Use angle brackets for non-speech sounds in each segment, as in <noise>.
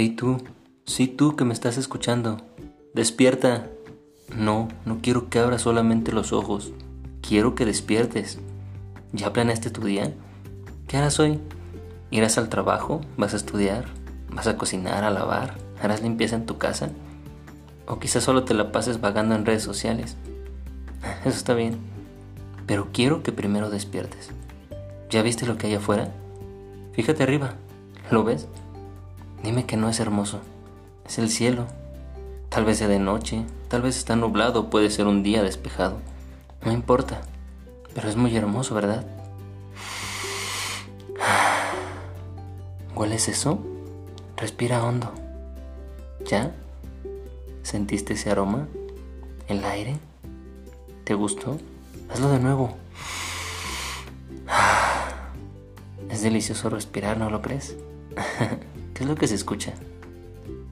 Hey tú, sí tú que me estás escuchando, despierta. No, no quiero que abras solamente los ojos, quiero que despiertes. ¿Ya planeaste tu día? ¿Qué harás hoy? ¿Irás al trabajo? ¿Vas a estudiar? ¿Vas a cocinar, a lavar? ¿Harás limpieza en tu casa? ¿O quizás solo te la pases vagando en redes sociales? <laughs> Eso está bien, pero quiero que primero despiertes. ¿Ya viste lo que hay afuera? Fíjate arriba, ¿lo ves? Dime que no es hermoso. Es el cielo. Tal vez sea de noche, tal vez está nublado, puede ser un día despejado. No importa. Pero es muy hermoso, ¿verdad? ¿Hueles eso? Respira hondo. ¿Ya? ¿Sentiste ese aroma? ¿El aire? ¿Te gustó? Hazlo de nuevo. Es delicioso respirar, ¿no lo crees? <laughs> ¿Qué es lo que se escucha?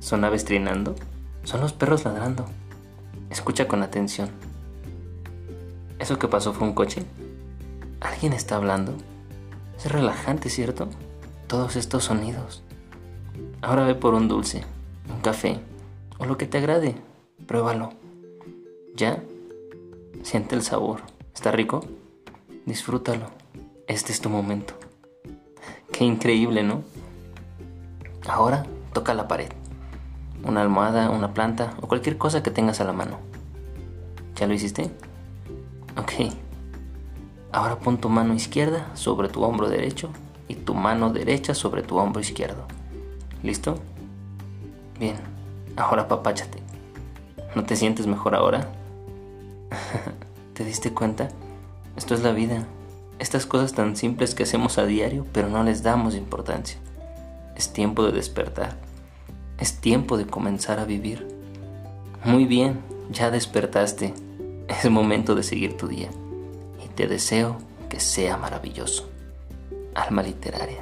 ¿Son aves trinando? ¿Son los perros ladrando? Escucha con atención. ¿Eso que pasó fue un coche? ¿Alguien está hablando? Es relajante, ¿cierto? Todos estos sonidos. Ahora ve por un dulce, un café o lo que te agrade. Pruébalo. ¿Ya? Siente el sabor. ¿Está rico? Disfrútalo. Este es tu momento. Qué increíble, ¿no? Ahora toca la pared. Una almohada, una planta o cualquier cosa que tengas a la mano. ¿Ya lo hiciste? Ok. Ahora pon tu mano izquierda sobre tu hombro derecho y tu mano derecha sobre tu hombro izquierdo. ¿Listo? Bien. Ahora papáchate. ¿No te sientes mejor ahora? <laughs> ¿Te diste cuenta? Esto es la vida. Estas cosas tan simples que hacemos a diario, pero no les damos importancia. Es tiempo de despertar. Es tiempo de comenzar a vivir. Muy bien, ya despertaste. Es momento de seguir tu día. Y te deseo que sea maravilloso. Alma literaria.